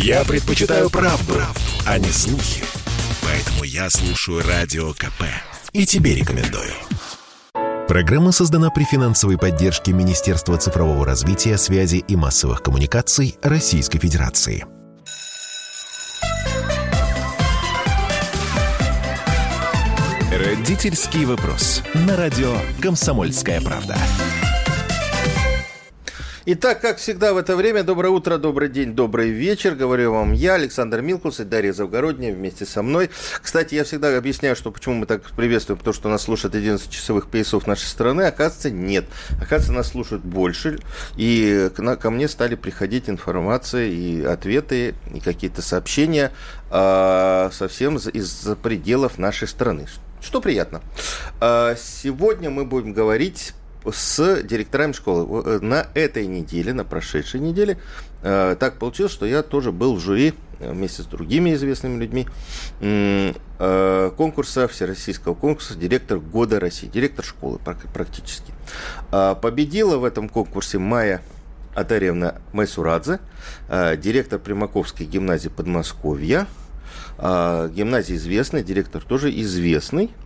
Я предпочитаю правду, правду, а не слухи. Поэтому я слушаю Радио КП. И тебе рекомендую. Программа создана при финансовой поддержке Министерства цифрового развития, связи и массовых коммуникаций Российской Федерации. Родительский вопрос. На радио «Комсомольская правда». Итак, как всегда в это время, доброе утро, добрый день, добрый вечер. Говорю вам я, Александр Милкус и Дарья Завгородняя вместе со мной. Кстати, я всегда объясняю, что почему мы так приветствуем, потому что нас слушают 11 часовых поясов нашей страны. Оказывается, нет. Оказывается, нас слушают больше. И ко мне стали приходить информация и ответы, и какие-то сообщения э, совсем из-за пределов нашей страны. Что приятно. А, сегодня мы будем говорить с директорами школы. Э, на этой неделе, на прошедшей неделе, э, так получилось, что я тоже был в жюри э, вместе с другими известными людьми конкурса, всероссийского конкурса «Директор года России», директор школы практически. А, победила в этом конкурсе Майя Атаревна Майсурадзе, директор Примаковской гимназии Подмосковья. А, гимназия известная, директор тоже известный –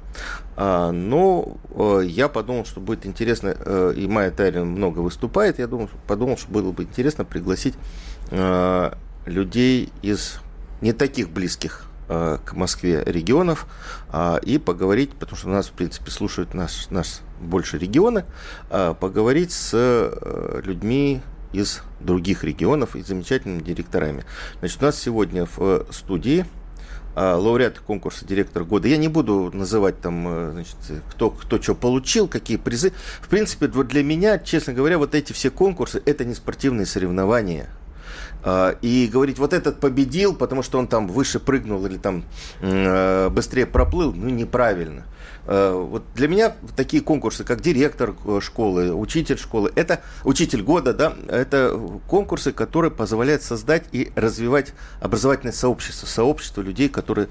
но э, я подумал, что будет интересно, э, и Майя Тайрин много выступает, я думал, подумал, что было бы интересно пригласить э, людей из не таких близких к Москве регионов а, и поговорить, потому что нас, в принципе, слушают нас, нас больше регионы, а, поговорить с людьми из других регионов и замечательными директорами. Значит, у нас сегодня в студии а, лауреат конкурса «Директор года». Я не буду называть там, э, значит, кто, кто что получил, какие призы. В принципе, вот для меня, честно говоря, вот эти все конкурсы – это не спортивные соревнования. А, и говорить, вот этот победил, потому что он там выше прыгнул или там э, быстрее проплыл, ну, неправильно. Э, вот для меня такие конкурсы, как директор э, школы, учитель школы, это учитель года, да, это конкурсы, которые позволяют создать и развивать образовательное сообщество, сообщество людей, которые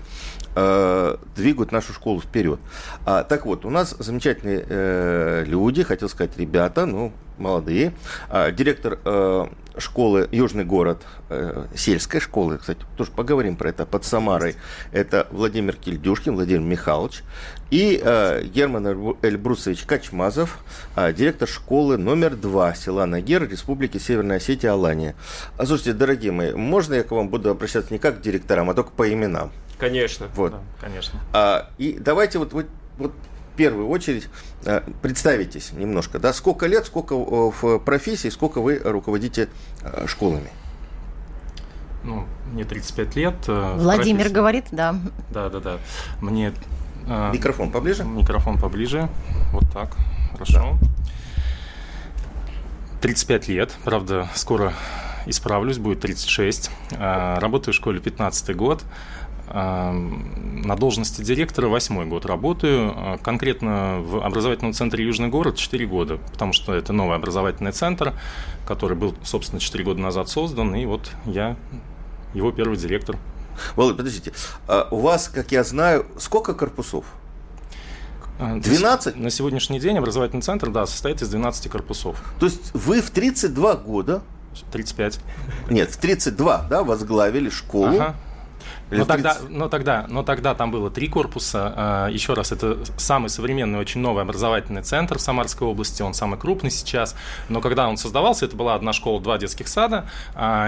э, двигают нашу школу вперед. А, так вот, у нас замечательные э, люди, хотел сказать ребята, ну, молодые. А, директор э, школы Южный город, э, сельской школы, кстати, тоже поговорим про это, под Самарой, это Владимир Кильдюшкин, Владимир Михайлович, и э, Герман Эльбрусович Качмазов, э, директор школы номер два села Нагер, Республики Северная Осетия, Алания. А, слушайте, дорогие мои, можно я к вам буду обращаться не как к директорам, а только по именам? Конечно. Вот. Да, конечно. А, и давайте вот, вот, вот в первую очередь э, представитесь немножко, да, сколько лет, сколько э, в профессии, сколько вы руководите э, школами? Ну, мне 35 лет. Владимир профессии. говорит, да. Да, да, да. Мне... Микрофон поближе? Микрофон поближе. Вот так. Хорошо. Да. 35 лет, правда, скоро исправлюсь, будет 36. Работаю в школе 15 год. На должности директора восьмой год работаю. А, конкретно в образовательном центре «Южный город» 4 года, потому что это новый образовательный центр, который был, собственно, 4 года назад создан, и вот я его первый директор. Володя, подождите, а у вас, как я знаю, сколько корпусов? 12? А, на сегодняшний день образовательный центр, да, состоит из 12 корпусов. То есть вы в 32 года 35. Нет, в 32, да, возглавили школу. Ага. Но тогда, но, тогда, но тогда там было три корпуса. А, еще раз, это самый современный, очень новый образовательный центр в Самарской области. Он самый крупный сейчас. Но когда он создавался, это была одна школа, два детских сада.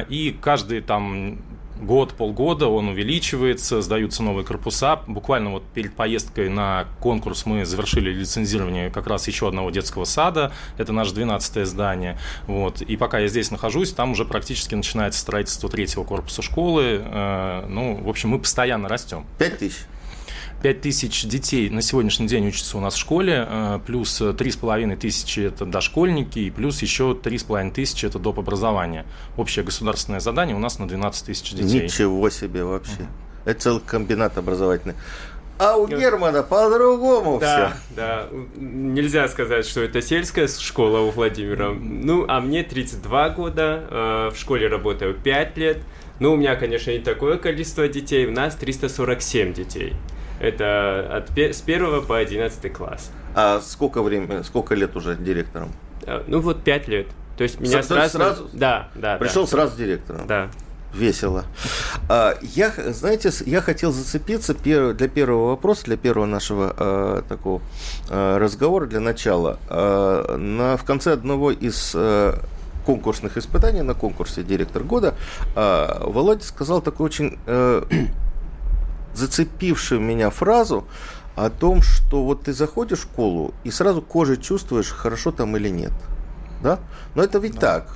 И каждый там год, полгода он увеличивается, сдаются новые корпуса. Буквально вот перед поездкой на конкурс мы завершили лицензирование как раз еще одного детского сада. Это наше 12 здание. Вот. И пока я здесь нахожусь, там уже практически начинается строительство третьего корпуса школы. Э, ну, в общем, мы постоянно растем. Пять тысяч? 5 тысяч детей на сегодняшний день учатся у нас в школе, э, плюс 3,5 тысячи – это дошкольники, и плюс еще 3,5 тысячи – это доп. образование. Общее государственное задание у нас на 12 тысяч детей. Ничего себе вообще. Uh-huh. Это целый комбинат образовательный. А у Германа по-другому да, все. Да, нельзя сказать, что это сельская школа у Владимира. Ну, а мне 32 года, э, в школе работаю 5 лет. Ну, у меня, конечно, не такое количество детей, у нас 347 детей. Это от, с 1 по 11 класс. А сколько времени, сколько лет уже директором? А, ну вот 5 лет. То есть меня сразу, сразу? Да, да. Пришел да. сразу директором? Да. весело. А, я, знаете, я хотел зацепиться для первого вопроса, для первого нашего а, такого а, разговора, для начала. На, в конце одного из конкурсных испытаний на конкурсе «Директор года» Володя сказал такую очень зацепившую меня фразу о том, что вот ты заходишь в школу и сразу кожей чувствуешь, хорошо там или нет. Да? Но это ведь да. так.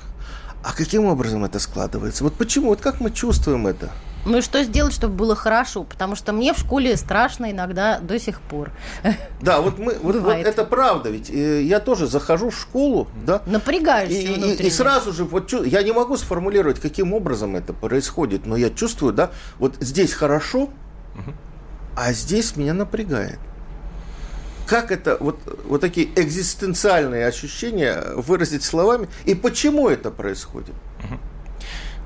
А каким образом это складывается? Вот почему? Вот как мы чувствуем это? Ну и что сделать, чтобы было хорошо? Потому что мне в школе страшно иногда до сих пор. Да, вот мы, вот, вот это правда, ведь я тоже захожу в школу, да. Напрягаюсь. И, и, и сразу же вот я не могу сформулировать, каким образом это происходит, но я чувствую, да, вот здесь хорошо, а здесь меня напрягает как это, вот, вот такие экзистенциальные ощущения выразить словами, и почему это происходит?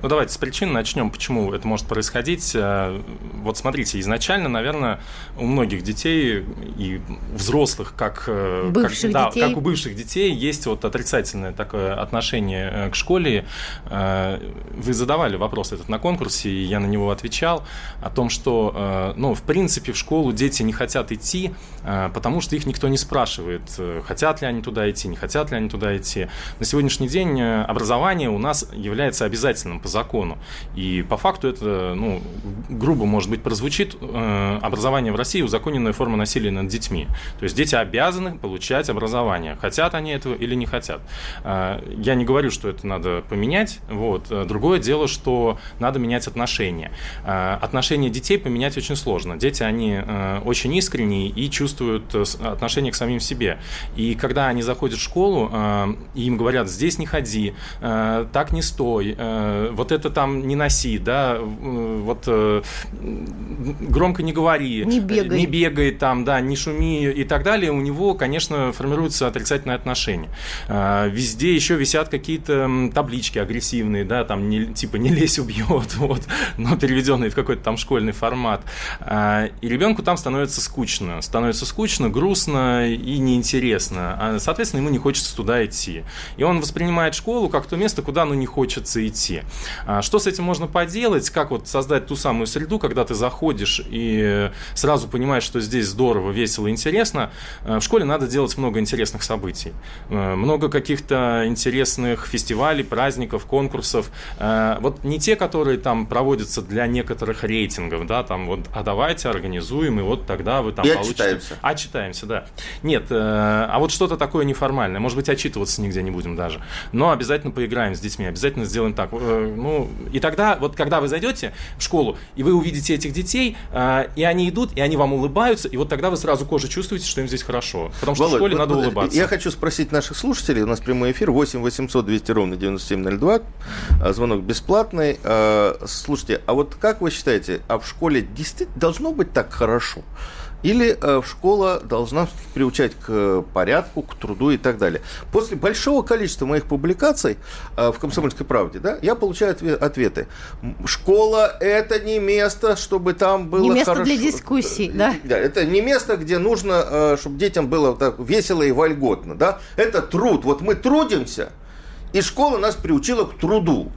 Ну, давайте с причин начнем, почему это может происходить. Э, вот смотрите, изначально, наверное, у многих детей и взрослых, как, э, бывших как, детей. Да, как у бывших детей, есть вот отрицательное такое отношение э, к школе. Вы задавали вопрос этот на конкурсе, и я на него отвечал, о том, что, ну, в принципе, в школу дети не хотят идти, потому что их никто не спрашивает, хотят ли они туда идти, не хотят ли они туда идти. На сегодняшний день образование у нас является обязательным по закону. И по факту это, ну, грубо, может быть, прозвучит, э, образование в России узаконенная форма насилия над детьми. То есть дети обязаны получать образование, хотят они этого или не хотят. Э, я не говорю, что это надо поменять, вот. Другое дело, что надо менять отношения. Э, отношения детей поменять очень сложно. Дети, они очень искренние и чувствуют отношение к самим себе. И когда они заходят в школу, и им говорят, здесь не ходи, так не стой, вот это там не носи, да, вот э, громко не говори, не бегай. не бегай там, да, не шуми и так далее, у него, конечно, формируется отрицательное отношение. А, везде еще висят какие-то таблички агрессивные, да, там не, типа не лезь убьет, вот, но переведенные в какой-то там школьный формат. А, и ребенку там становится скучно, становится скучно, грустно и неинтересно. А, соответственно, ему не хочется туда идти. И он воспринимает школу как то место, куда ну не хочется идти. А, что с этим можно поделать? Как вот создать ту самую среду, когда ты заходишь и сразу понимаешь, что здесь здорово, весело, интересно? А, в школе надо делать много интересных событий. А, много каких-то интересных фестивалей, праздников, конкурсов. Вот не те, которые там проводятся для некоторых рейтингов, да, там вот, а давайте организуем, и вот тогда вы там и получите... Отчитаемся. Отчитаемся, да. Нет, а вот что-то такое неформальное. Может быть, отчитываться нигде не будем даже. Но обязательно поиграем с детьми, обязательно сделаем так ну, и тогда, вот когда вы зайдете в школу, и вы увидите этих детей, э, и они идут, и они вам улыбаются, и вот тогда вы сразу кожей чувствуете, что им здесь хорошо. Потому что Володь, в школе вот, надо вот, улыбаться. Я хочу спросить наших слушателей, у нас прямой эфир 8 800 200 ровно 9702, а, звонок бесплатный. А, слушайте, а вот как вы считаете, а в школе действительно должно быть так хорошо? Или э, школа должна приучать к порядку, к труду и так далее. После большого количества моих публикаций э, в «Комсомольской правде» да, я получаю ответы. Школа – это не место, чтобы там было Не место хорошо. для дискуссий, да? Да, это не место, где нужно, э, чтобы детям было так весело и вольготно. Да? Это труд. Вот мы трудимся, и школа нас приучила к труду.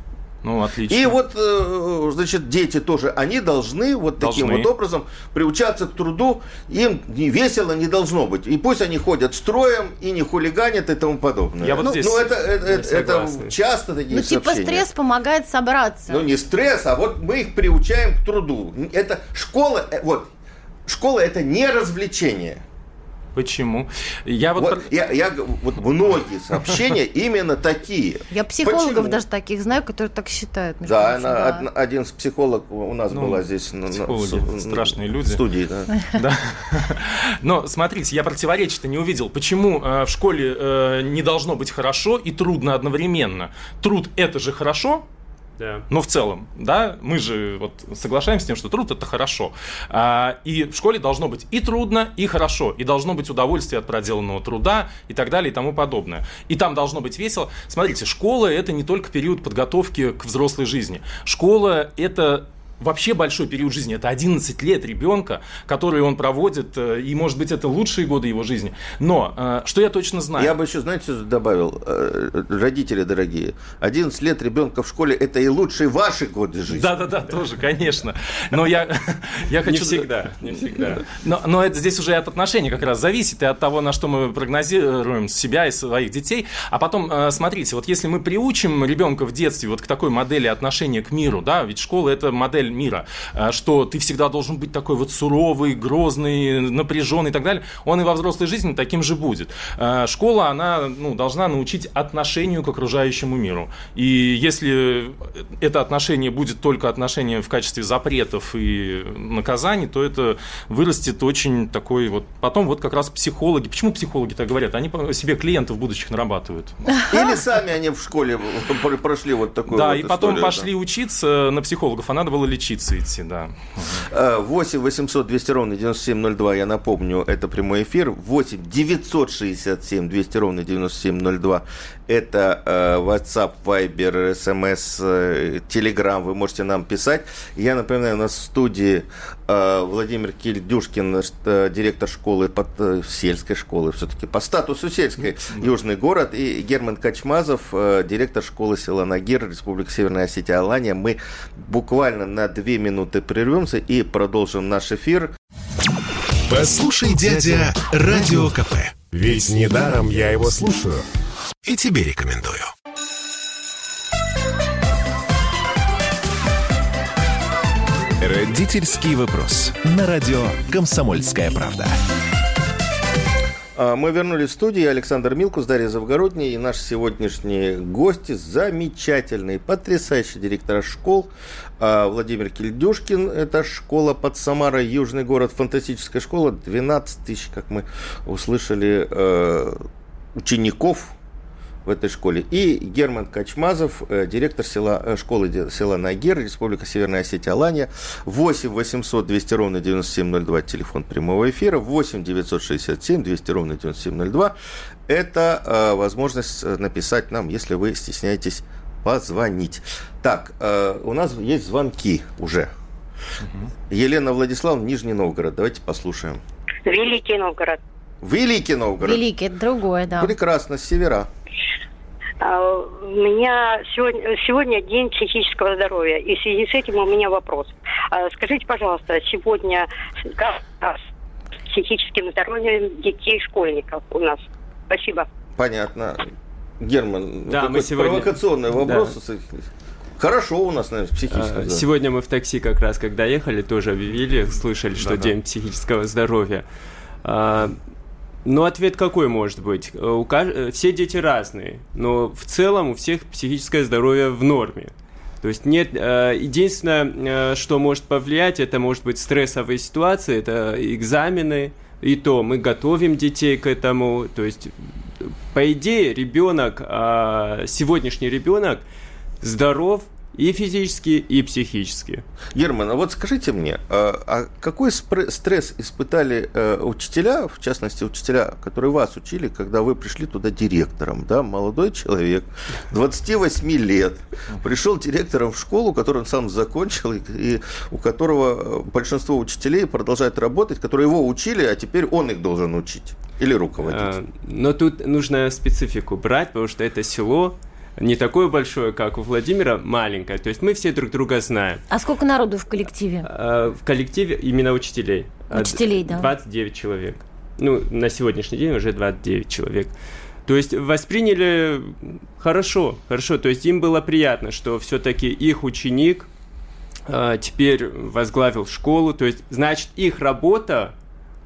Ну, отлично. И вот, э, значит, дети тоже, они должны вот должны. таким вот образом приучаться к труду. Им не весело не должно быть. И пусть они ходят строем и не хулиганят и тому подобное. Я вот ну, здесь ну, это, это, это часто такие Ну, типа сообщения. стресс помогает собраться. Ну, не стресс, а вот мы их приучаем к труду. Это школа, э, вот, школа это не развлечение. Почему? Я вот, вот, я, я, вот многие сообщения именно такие. Я психологов Почему? даже таких знаю, которые так считают. Да, прочим, она, да. один психолог у нас ну, была здесь на, на, страшные люди. В студии, да. да. Но смотрите, я противоречия-то не увидел. Почему э, в школе э, не должно быть хорошо и трудно одновременно? Труд это же хорошо, да. Но в целом, да, мы же вот соглашаемся с тем, что труд это хорошо. А, и в школе должно быть и трудно, и хорошо. И должно быть удовольствие от проделанного труда и так далее и тому подобное. И там должно быть весело. Смотрите, школа это не только период подготовки к взрослой жизни. Школа это вообще большой период жизни. Это 11 лет ребенка, который он проводит, э, и, может быть, это лучшие годы его жизни. Но э, что я точно знаю? Я бы еще, знаете, добавил, э, родители дорогие, 11 лет ребенка в школе – это и лучшие ваши годы жизни. Да-да-да, тоже, конечно. Но я, я хочу... Не всегда, не всегда. Но, но это здесь уже от отношений как раз зависит, и от того, на что мы прогнозируем себя и своих детей. А потом, смотрите, вот если мы приучим ребенка в детстве вот к такой модели отношения к миру, да, ведь школа – это модель мира, э, что ты всегда должен быть такой вот суровый, грозный, напряженный и так далее, он и во взрослой жизни таким же будет. Э, школа, она ну, должна научить отношению к окружающему миру. И если это отношение будет только отношение в качестве запретов и наказаний, то это вырастет очень такой вот... Потом вот как раз психологи... Почему психологи так говорят? Они себе клиентов будущих нарабатывают. Или сами они в школе прошли вот такую Да, вот и потом историю, пошли да. учиться на психологов, а надо было лечиться идти, да. 8 800 200 ровно 9702, я напомню, это прямой эфир. 8 967 200 ровно 9702, это э, WhatsApp, Viber, SMS, э, Telegram, вы можете нам писать. Я напоминаю, у нас в студии э, Владимир Кильдюшкин, э, директор школы, под, э, сельской школы, все-таки по статусу сельской, Южный город, и Герман Качмазов, э, директор школы села Нагир, Республика Северная Осетия, Алания. Мы буквально на две минуты прервемся и продолжим наш эфир. Послушай, дядя, Радио КП. Ведь недаром я его слушаю. И тебе рекомендую. Родительский вопрос. На радио «Комсомольская правда». А, Мы вернулись в студию. Александр Милкус, Дарья Завгородний и наши сегодняшние гости. Замечательные, потрясающие директора школ. А, Владимир Кильдюшкин, это школа под Самарой, южный город, фантастическая школа. 12 тысяч, как мы услышали, э, учеников в этой школе. И Герман Качмазов, э, директор села, э, школы села Нагер, Республика Северная Осетия, Алания. 8 800 200 ровно 9702, телефон прямого эфира. 8 967 200 ровно 9702. Это э, возможность э, написать нам, если вы стесняетесь позвонить. Так, э, у нас есть звонки уже. Елена Владиславовна, Нижний Новгород. Давайте послушаем. Великий Новгород. Великий Новгород. Великий, это другое, да. Прекрасно, с севера. А, У меня сегодня, сегодня день психического здоровья, и в связи с этим у меня вопрос. А, Скажите, пожалуйста, сегодня как с психическим здоровьем детей школьников у нас? Спасибо. Понятно. Герман, Да, такой мы сегодня- провокационный Да. вопрос. Хорошо у нас, наверное, психическое А, здоровье. Сегодня мы в такси как раз, когда ехали, тоже объявили, слышали, что Да-да. День психического здоровья. А, Ну, ответ какой может быть? Э, У каж- э, Все дети разные, но в целом у всех психическое здоровье в норме. То есть нет, э, единственное, что может повлиять, это может быть стрессовые ситуации, это экзамены, и то мы готовим детей к этому. То есть, по идее, ребенок, а, сегодняшний ребенок здоров и физически, и психически. Герман, а вот скажите мне, а, а какой стресс испытали э, учителя, в частности, учителя, которые вас учили, когда вы пришли туда директором, да, молодой человек, 28 лет, пришел директором в школу, которую он сам закончил, и, у которого э, большинство учителей продолжают работать, которые его учили, а теперь он их должен учить или руководить. А, Но тут нужно специфику брать, потому что это село не такое большое, как у Владимира, маленькое. То есть мы все друг друга знаем. А сколько народу в коллективе? А, В коллективе именно учителей. А, Учителей, да. 29 человек. Ну, на сегодняшний день уже 29 человек. То есть восприняли хорошо, хорошо. То есть им было приятно, что все-таки их ученик а, теперь возглавил школу. То есть, значит, их работа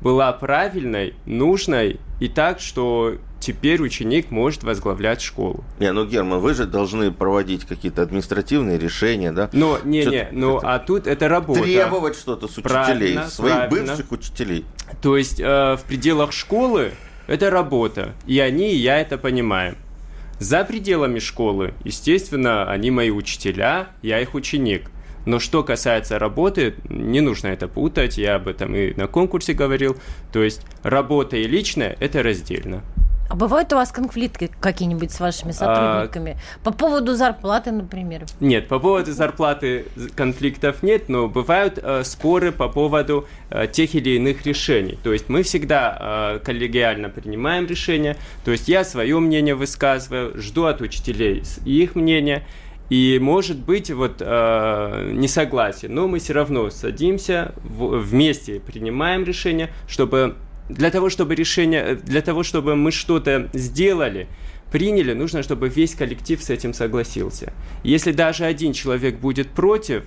была правильной, нужной и так, что теперь ученик может возглавлять школу. Не, ну, Герман, вы же должны проводить какие-то административные решения, да? Но, не-не, Что-то ну, это- а тут это работа. Требовать что-то с учителей, Правильно, своих правильно. бывших учителей. То есть э, в пределах школы это работа, и они, и я это понимаем. За пределами школы, естественно, они мои учителя, я их ученик. Но что касается работы, не нужно это путать, я об этом и на конкурсе говорил. То есть работа и личное – это раздельно. А бывают у вас конфликты какие-нибудь с вашими а, сотрудниками? А... По поводу зарплаты, например? Нет, по поводу зарплаты конфликтов нет, но бывают э, споры по поводу э, тех или иных решений. То есть мы всегда э, коллегиально принимаем решения. То есть я свое мнение высказываю, жду от учителей их мнение. И может быть вот э, несогласие, но мы все равно садимся в, вместе принимаем решение, чтобы для того, чтобы решение, для того, чтобы мы что-то сделали, приняли, нужно, чтобы весь коллектив с этим согласился. Если даже один человек будет против,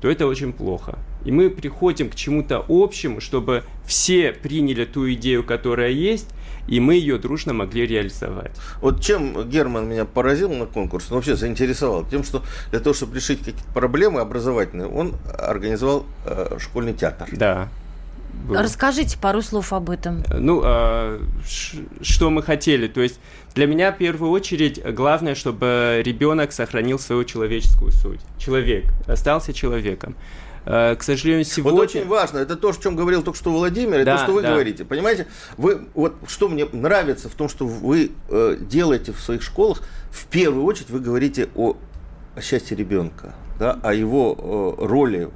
то это очень плохо. И мы приходим к чему-то общему, чтобы все приняли ту идею, которая есть, и мы ее дружно могли реализовать. Вот чем Герман меня поразил на конкурсе, ну, вообще заинтересовал, тем, что для того, чтобы решить какие-то проблемы образовательные, он организовал э, школьный театр. Да Расскажите пару слов об этом. Ну, э, что мы хотели. То есть для меня в первую очередь главное, чтобы ребенок сохранил свою человеческую суть. Человек остался человеком. Э, к сожалению, сегодня... Вот очень важно, это то, о чем говорил только что Владимир, да, это то, что вы да. говорите. Понимаете, вы, вот что мне нравится в том, что вы э, делаете в своих школах, в первую очередь вы говорите о, о счастье ребенка, да, о его э, роли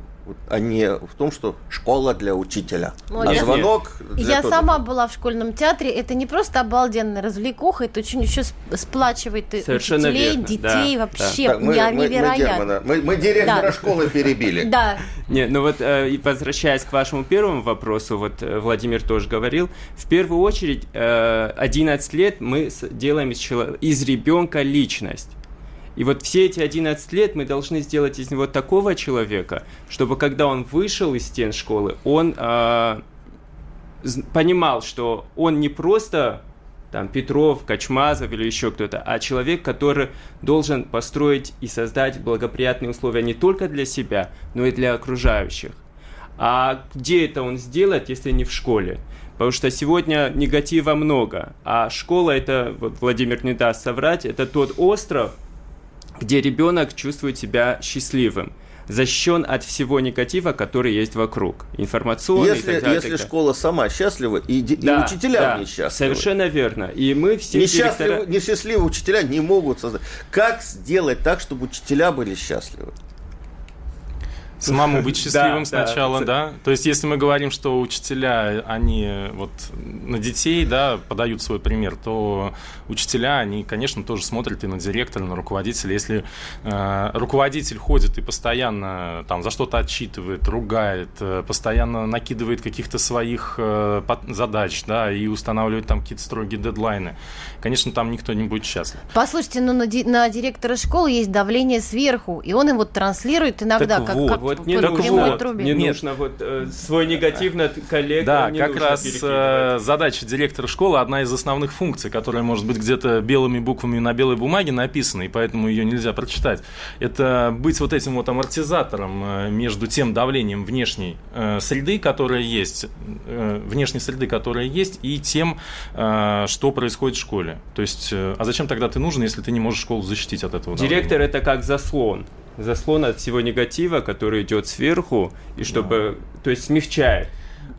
а не в том, что школа для учителя. Молодец. А звонок для Я сама была в школьном театре. Это не просто обалденная развлекуха, это очень еще сплачивает Совершенно учителей, верно. детей да, вообще. Да. Так, мы, невероятно. Мы, мы, мы директора да. школы перебили. Да. Не, ну вот э, возвращаясь к вашему первому вопросу, вот э, Владимир тоже говорил, в первую очередь 11 э, лет мы делаем из, из ребенка личность. И вот все эти 11 лет мы должны сделать из него такого человека, чтобы когда он вышел из стен школы, он э, понимал, что он не просто там Петров, Качмазов или еще кто-то, а человек, который должен построить и создать благоприятные условия не только для себя, но и для окружающих. А где это он сделает, если не в школе? Потому что сегодня негатива много, а школа это, вот Владимир не даст соврать, это тот остров, где ребенок чувствует себя счастливым защищен от всего негатива, который есть вокруг. Информационный если, и так далее. Если школа сама счастлива, и, да, и учителя да, несчастливы. Совершенно верно. И мы все Несчастливы, директора... Несчастливые учителя не могут создать. Как сделать так, чтобы учителя были счастливы? Самому быть счастливым сначала, да. То есть, если мы говорим, что учителя, они вот на детей, да, подают свой пример, то учителя, они, конечно, тоже смотрят и на директора, на руководителя. Если э, руководитель ходит и постоянно там за что-то отчитывает, ругает, э, постоянно накидывает каких-то своих э, задач, да, и устанавливает там какие-то строгие дедлайны, конечно, там никто не будет счастлив. Послушайте, ну на, ди- на директора школы есть давление сверху, и он его транслирует иногда, так как, вот, как вот не нужно, трубе. не Нет. нужно вот э, свой негатив над коллегой. Да, как раз э, задача директора школы одна из основных функций, которая может быть где-то белыми буквами на белой бумаге написана, и поэтому ее нельзя прочитать. Это быть вот этим вот амортизатором э, между тем давлением внешней э, среды, которая есть, э, внешней среды, которая есть, и тем, э, что происходит в школе. То есть, э, а зачем тогда ты нужен, если ты не можешь школу защитить от этого? Директор давления? это как заслон заслон от всего негатива, который идет сверху, и чтобы, да. то есть смягчает.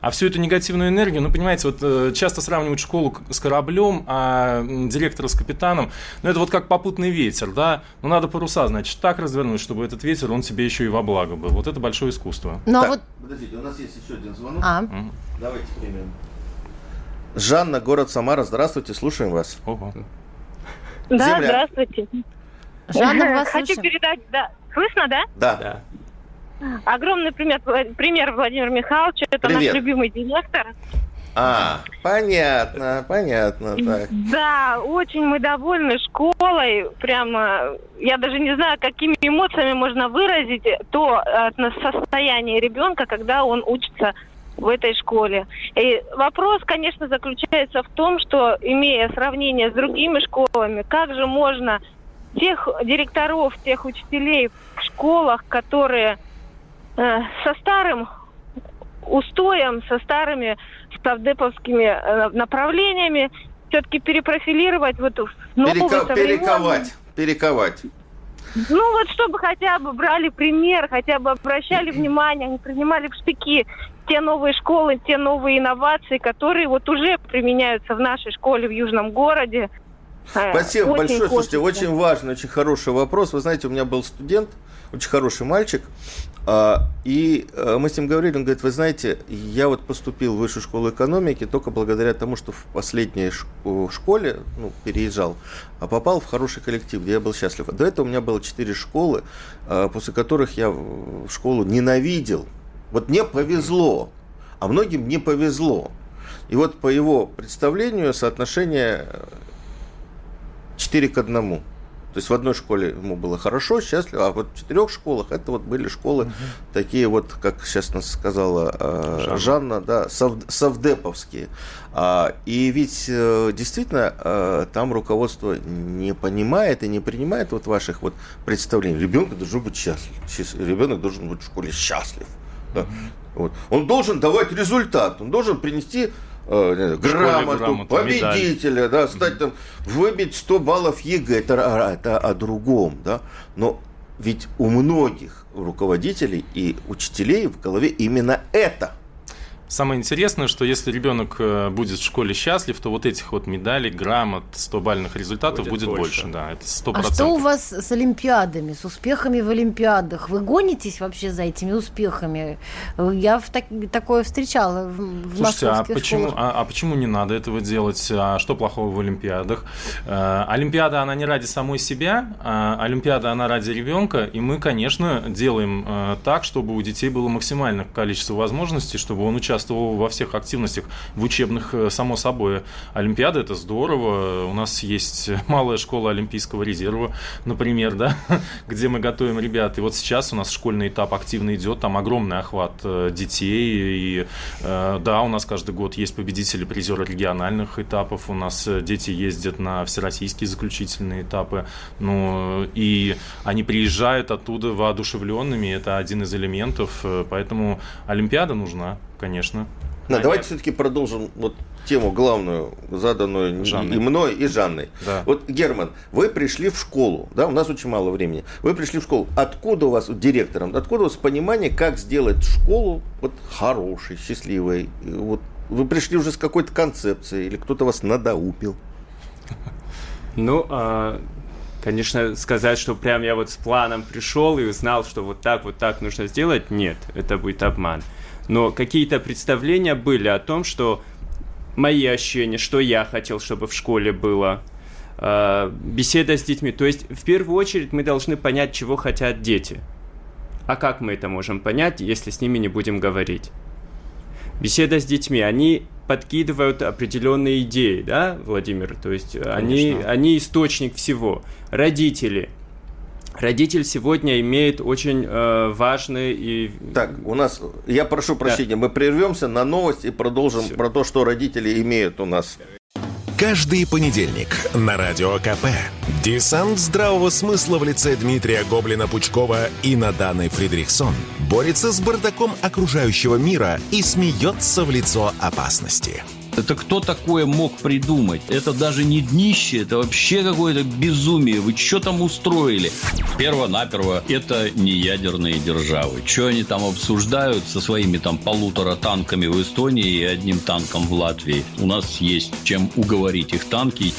А всю эту негативную энергию, ну, понимаете, вот э, часто сравнивают школу с кораблем, а директора с капитаном. Ну, это вот как попутный ветер, да? Ну, надо паруса, значит, так развернуть, чтобы этот ветер, он тебе еще и во благо был. Вот это большое искусство. Ну, а вот... Подождите, у нас есть еще один звонок. А. Давайте примем. Жанна, город Самара, здравствуйте, слушаем вас. Ого. Да, Земля. здравствуйте. Жанна, вас Хочу слушаем. передать, да. Слышно, да? Да. да. Огромный пример, пример Владимир Михайлович. Это Привет. наш любимый директор. А, понятно, понятно. Так. Да, очень мы довольны школой. Прямо, я даже не знаю, какими эмоциями можно выразить то состояние ребенка, когда он учится в этой школе. И вопрос, конечно, заключается в том, что, имея сравнение с другими школами, как же можно тех директоров, тех учителей в школах, которые э, со старым устоем, со старыми ставдеповскими э, направлениями все-таки перепрофилировать в эту новую Перека- Перековать, перековать. Ну вот чтобы хотя бы брали пример, хотя бы обращали внимание, не принимали в штыки те новые школы, те новые инновации, которые вот уже применяются в нашей школе в Южном городе. Э, Спасибо очень большое. Хочется. Слушайте, очень важный, очень хороший вопрос. Вы знаете, у меня был студент, очень хороший мальчик, а, и э, мы с ним говорили, он говорит, вы знаете, я вот поступил в высшую школу экономики только благодаря тому, что в последней школе, ну, переезжал, а попал в хороший коллектив, где я был счастлив. До этого у меня было четыре школы, а, после которых я в школу ненавидел. Вот мне повезло, а многим не повезло. И вот по его представлению соотношение 4 к 1. То есть в одной школе ему было хорошо, счастливо, а вот в четырех школах это вот были школы угу. такие вот, как сейчас нас сказала э, Жанна. Жанна, да, сов, совдеповские. А, и ведь э, действительно э, там руководство не понимает и не принимает вот ваших вот представлений. Ребенок должен быть счастлив, ребенок должен быть в школе счастлив. Да. Угу. Вот. Он должен давать результат, он должен принести э, грамоту, грамоту победителя, медаль. да, стать там, выбить 100 баллов ЕГЭ, это, это о другом, да, но ведь у многих руководителей и учителей в голове именно это – Самое интересное, что если ребенок э, будет в школе счастлив, то вот этих вот медалей, грамот, 100 бальных результатов будет, будет больше. больше. Да, это 100%. А что у вас с олимпиадами, с успехами в олимпиадах? Вы гонитесь вообще за этими успехами? Я в так, такое встречала в, в Слушайте, а почему, а, а почему не надо этого делать? А что плохого в олимпиадах? А, олимпиада, она не ради самой себя, а олимпиада, она ради ребенка, и мы, конечно, делаем а, так, чтобы у детей было максимальное количество возможностей, чтобы он участвовал участвовал во всех активностях в учебных, э, само собой. Олимпиада – это здорово. У нас есть малая школа Олимпийского резерва, например, да, где мы готовим ребят. И вот сейчас у нас школьный этап активно идет, там огромный охват э, детей. И э, да, у нас каждый год есть победители, призеры региональных этапов. У нас дети ездят на всероссийские заключительные этапы. Ну, и они приезжают оттуда воодушевленными. Это один из элементов. Поэтому Олимпиада нужна конечно. Да, давайте все-таки продолжим вот тему главную, заданную Жанной. и мной, и Жанной. Да. Вот, Герман, вы пришли в школу, да, у нас очень мало времени. Вы пришли в школу. Откуда у вас, директором, откуда у вас понимание, как сделать школу вот хорошей, счастливой? Вот вы пришли уже с какой-то концепцией, или кто-то вас надоупил? Ну, а, конечно, сказать, что прям я вот с планом пришел и узнал, что вот так, вот так нужно сделать, нет, это будет обман но какие-то представления были о том, что мои ощущения, что я хотел, чтобы в школе было, э, беседа с детьми. То есть, в первую очередь, мы должны понять, чего хотят дети. А как мы это можем понять, если с ними не будем говорить? Беседа с детьми, они подкидывают определенные идеи, да, Владимир? То есть они, они источник всего. Родители – Родитель сегодня имеет очень э, важный и... Так, у нас, я прошу прощения, да. мы прервемся на новость и продолжим Все. про то, что родители имеют у нас. Каждый понедельник на Радио КП. Десант здравого смысла в лице Дмитрия Гоблина-Пучкова и Наданы Фридрихсон борется с бардаком окружающего мира и смеется в лицо опасности. Это кто такое мог придумать? Это даже не днище, это вообще какое-то безумие. Вы что там устроили? Перво-наперво, это не ядерные державы. Что они там обсуждают со своими там полутора танками в Эстонии и одним танком в Латвии? У нас есть чем уговорить их танки.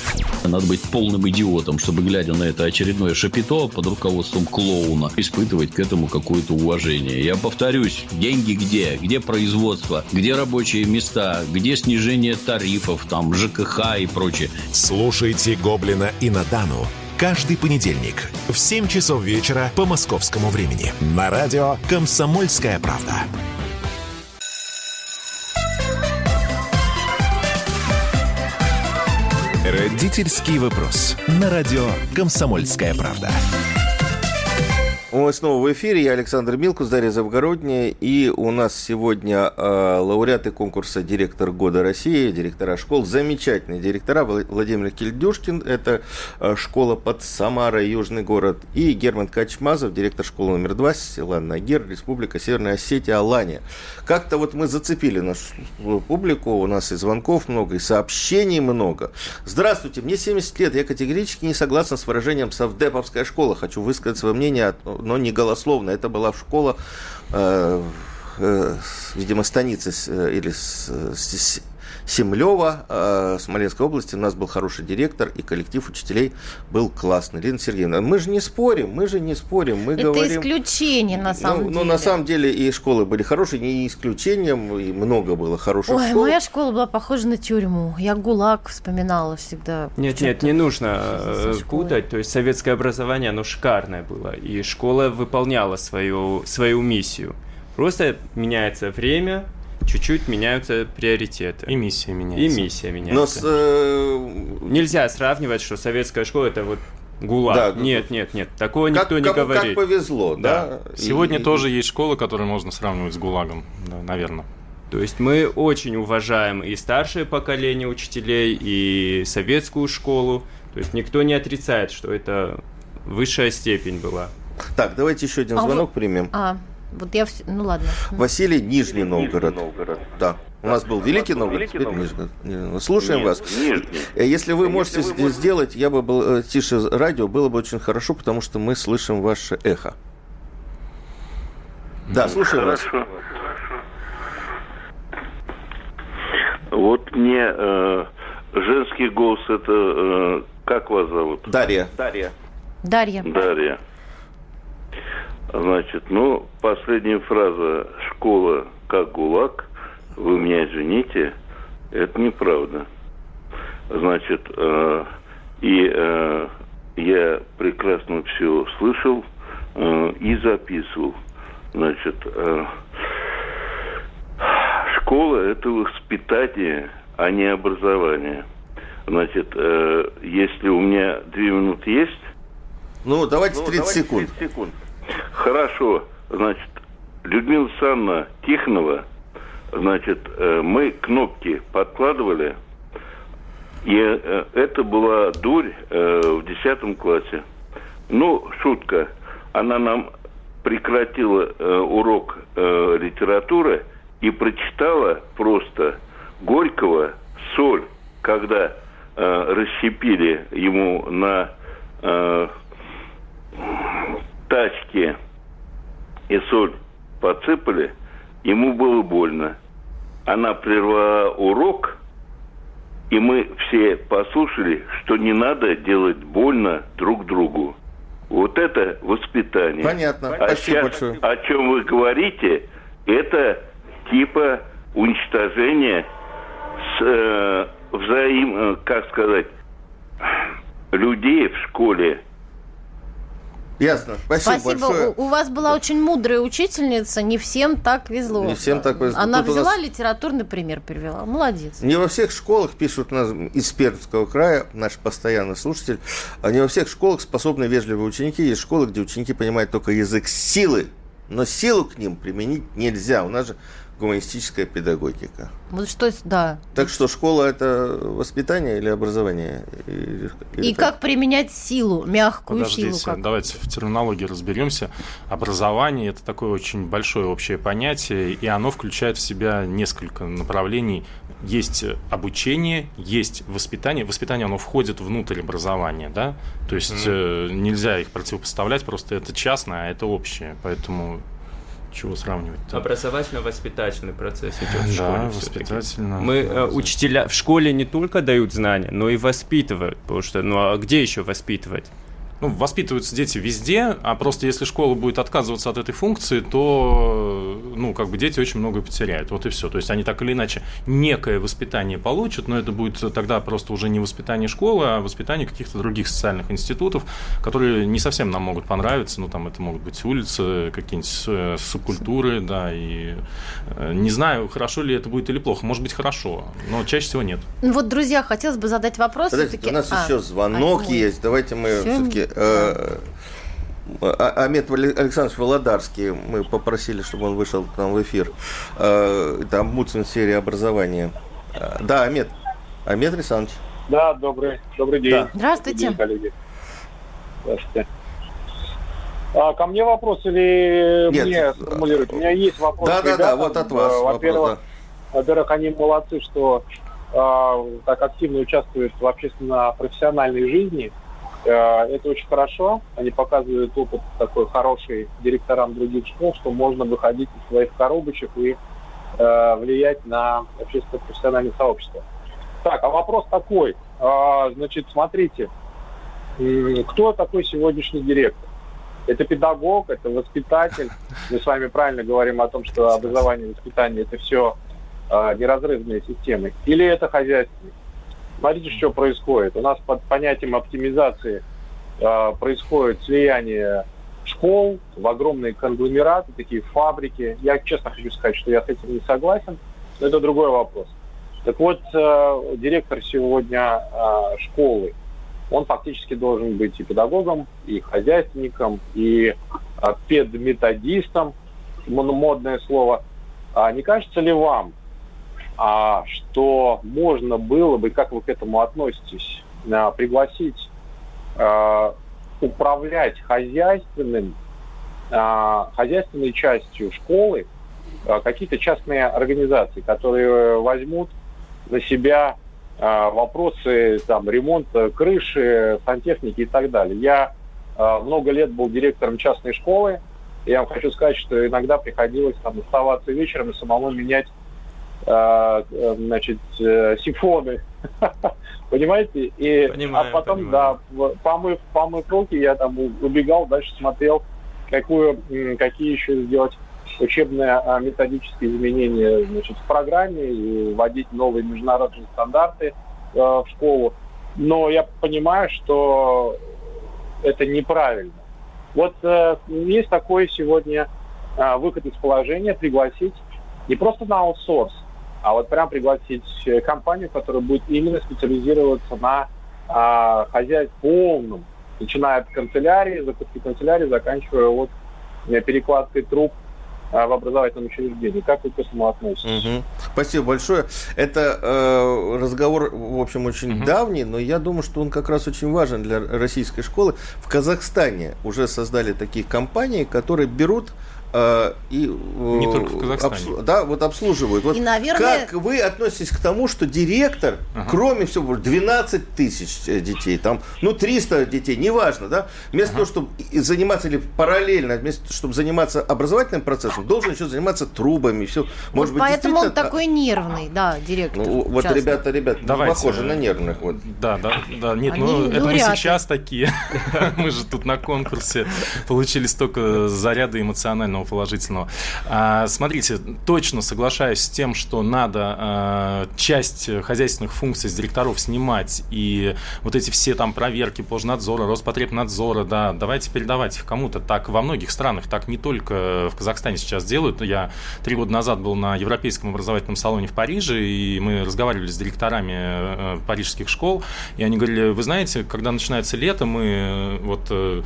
Надо быть полным идиотом, чтобы, глядя на это очередное шапито под руководством клоуна, испытывать к этому какое-то уважение. Я повторюсь, деньги где? Где производство? Где рабочие места? Где снижение снижение тарифов, там, ЖКХ и прочее. Слушайте «Гоблина» и «Надану» каждый понедельник в 7 часов вечера по московскому времени на радио «Комсомольская правда». Родительский вопрос. На радио «Комсомольская правда». Мы снова в эфире. Я Александр Милкус, Дарья Завгородняя. И у нас сегодня э, лауреаты конкурса «Директор года России», директора школ. Замечательные директора. Владимир Кильдюшкин, это э, школа под Самарой, Южный город. И Герман Качмазов, директор школы номер два, села Нагер, Республика Северная Осетия, Алания. Как-то вот мы зацепили нашу публику. У нас и звонков много, и сообщений много. Здравствуйте, мне 70 лет. Я категорически не согласен с выражением «Совдеповская школа». Хочу высказать свое мнение но не голословно. Это была школа, э, э, видимо, станицы э, или с, с, Семлева, э, Смоленской области. У нас был хороший директор, и коллектив учителей был классный. Лена Сергеевна, мы же не спорим, мы же не спорим. Мы Это говорим... исключение, на самом ну, деле. Ну, на самом деле, и школы были хорошие, не исключением, и много было хороших Ой, школ. моя школа была похожа на тюрьму. Я ГУЛАГ вспоминала всегда. Нет, нет, не нужно э, путать. То есть советское образование, оно шикарное было. И школа выполняла свою, свою миссию. Просто меняется время, чуть-чуть меняются приоритеты. И миссия меняется. И миссия меняется. Но с, э... Нельзя сравнивать, что советская школа это вот ГУЛАГ. Да, нет, нет, нет, такого как, никто не как, говорит. Как повезло, да. да? Сегодня и... тоже есть школы, которые можно сравнивать с ГУЛАГом, да, наверное. То есть мы очень уважаем и старшее поколение учителей, и советскую школу. То есть никто не отрицает, что это высшая степень была. Так, давайте еще один а звонок вы... примем. А, вот я все... Ну ладно. Василий, Нижний Новгород. Нижний Новгород. Да. У нас был Великий Новгород, теперь Нижний. Слушаем Нет, вас. Нижний. Э, если вы можете Если вы сделать, я бы был э, тише радио, было бы очень хорошо, потому что мы слышим ваше эхо. Да, слушаем Хорошо. вас. Вот мне э, женский голос это э, как вас зовут? Дарья. Дарья. Дарья. Дарья. Значит, ну, последняя фраза «школа как ГУЛАГ», вы меня извините, это неправда. Значит, э, и э, я прекрасно все слышал э, и записывал. Значит, э, школа – это воспитание, а не образование. Значит, э, если у меня две минуты есть... Ну, давайте 30 ну, давайте секунд. 30 секунд. Хорошо. Значит, Людмила Санна Тихонова, значит, э, мы кнопки подкладывали, и э, это была дурь э, в 10 классе. Ну, шутка. Она нам прекратила урок литературы и прочитала просто Горького «Соль», когда расщепили ему на тачке и соль подсыпали, ему было больно. Она прервала урок, и мы все послушали, что не надо делать больно друг другу. Вот это воспитание. Понятно. А Спасибо сейчас, большое. о чем вы говорите, это типа уничтожения с, э, взаим, э, как сказать, людей в школе Ясно. Спасибо, Спасибо. большое. У, у вас была очень мудрая учительница, не всем так везло. Не всем так везло. Она Тут взяла нас... литературный пример, перевела. Молодец. Не во всех школах, пишут нас из Пермского края, наш постоянный слушатель, не во всех школах способны вежливые ученики. Есть школы, где ученики понимают только язык силы, но силу к ним применить нельзя. У нас же гуманистическая педагогика. Вот что, да. Так что школа это воспитание или образование? Или, или и как? как применять силу, мягкую Подождите, силу? Как? Давайте в терминологии разберемся. Образование это такое очень большое общее понятие, и оно включает в себя несколько направлений. Есть обучение, есть воспитание. Воспитание оно входит внутрь образования, да. То есть mm-hmm. э, нельзя их противопоставлять, просто это частное, а это общее, поэтому чего сравнивать? Образовательно-воспитательный процесс идет в школе. Да, воспитательно. Мы э, учителя в школе не только дают знания, но и воспитывают, потому что ну а где еще воспитывать? Ну, воспитываются дети везде, а просто если школа будет отказываться от этой функции, то, ну, как бы дети очень многое потеряют. Вот и все. То есть они так или иначе некое воспитание получат, но это будет тогда просто уже не воспитание школы, а воспитание каких-то других социальных институтов, которые не совсем нам могут понравиться. Ну, там это могут быть улицы, какие-нибудь э, субкультуры, да, и э, не знаю, хорошо ли это будет или плохо. Может быть, хорошо, но чаще всего нет. Вот, друзья, хотелось бы задать вопрос. Подождите, у нас а, еще звонок а, есть. Давайте мы все-таки Э, а, Амет Александрович Володарский, мы попросили, чтобы он вышел к нам в эфир. Там Муцин серия образования. Да, Амет. Амет Александрович. Да, добрый, добрый день. Да. Здравствуйте. Добрый день, коллеги. Здравствуйте. А, ко мне вопрос или Нет. мне сформулировать? У меня есть вопрос. Да, да, да, вот от вас. Во-первых, вопрос, да. во-первых, они молодцы, что э, так активно участвуют в общественно-профессиональной жизни. Э, это очень хорошо. Они показывают опыт такой хороший директорам других школ, что можно выходить из своих коробочек и э, влиять на общественно-профессиональное сообщество. Так, а вопрос такой. А, значит, смотрите, кто такой сегодняшний директор? Это педагог, это воспитатель. Мы с вами правильно говорим о том, что образование и воспитание это все э, неразрывные системы. Или это хозяйственник. Смотрите, что происходит. У нас под понятием оптимизации э, происходит слияние школ в огромные конгломераты, такие фабрики. Я честно хочу сказать, что я с этим не согласен, но это другой вопрос. Так вот, э, директор сегодня э, школы, он фактически должен быть и педагогом, и хозяйственником, и э, педметодистом, модное слово. А не кажется ли вам, а, что можно было бы, как вы к этому относитесь, а, пригласить а, управлять хозяйственным, а, хозяйственной частью школы а, какие-то частные организации, которые возьмут на себя э, вопросы там, ремонта крыши, сантехники и так далее. Я э, много лет был директором частной школы. Я вам хочу сказать, что иногда приходилось там оставаться вечером и самому менять значит, э, сифоны. Понимаете? И, понимаю, а потом, понимаю. да, помыв, помыв руки, я там убегал, дальше смотрел, какую, какие еще сделать учебные а, методические изменения значит, в программе, и вводить новые международные стандарты э, в школу. Но я понимаю, что это неправильно. Вот э, есть такой сегодня э, выход из положения, пригласить не просто на аутсорс, а вот прям пригласить компанию, которая будет именно специализироваться на э, хозяйстве полном, начиная от канцелярии, закупки канцелярии, заканчивая вот перекладкой труб а, в образовательном учреждении. Как вы к этому относитесь? Угу. Спасибо большое. Это э, разговор, в общем, очень угу. давний, но я думаю, что он как раз очень важен для российской школы. В Казахстане уже создали такие компании, которые берут Э, и э, не только в Казахстане. Обс, да, вот обслуживают. Вот и, наверное... Как вы относитесь к тому, что директор, ага. кроме всего, 12 тысяч э, детей, там, ну, 300 детей, неважно, да, вместо ага. того, чтобы заниматься или параллельно, вместо того, чтобы заниматься образовательным процессом, должен еще заниматься трубами, все. Может вот быть, поэтому он такой нервный, да, директор. Ну, вот часто. ребята, ребята, Давайте. похожи на нервных. Вот. Да, да, да, нет, Они ну, это мы сейчас такие. мы же тут на конкурсе получили столько заряда эмоционального самого положительного. А, смотрите, точно соглашаюсь с тем, что надо а, часть хозяйственных функций с директоров снимать, и вот эти все там проверки Пожнадзора, Роспотребнадзора, да, давайте передавать их кому-то. Так во многих странах, так не только в Казахстане сейчас делают. Я три года назад был на Европейском образовательном салоне в Париже, и мы разговаривали с директорами э, парижских школ, и они говорили, вы знаете, когда начинается лето, мы э, вот э,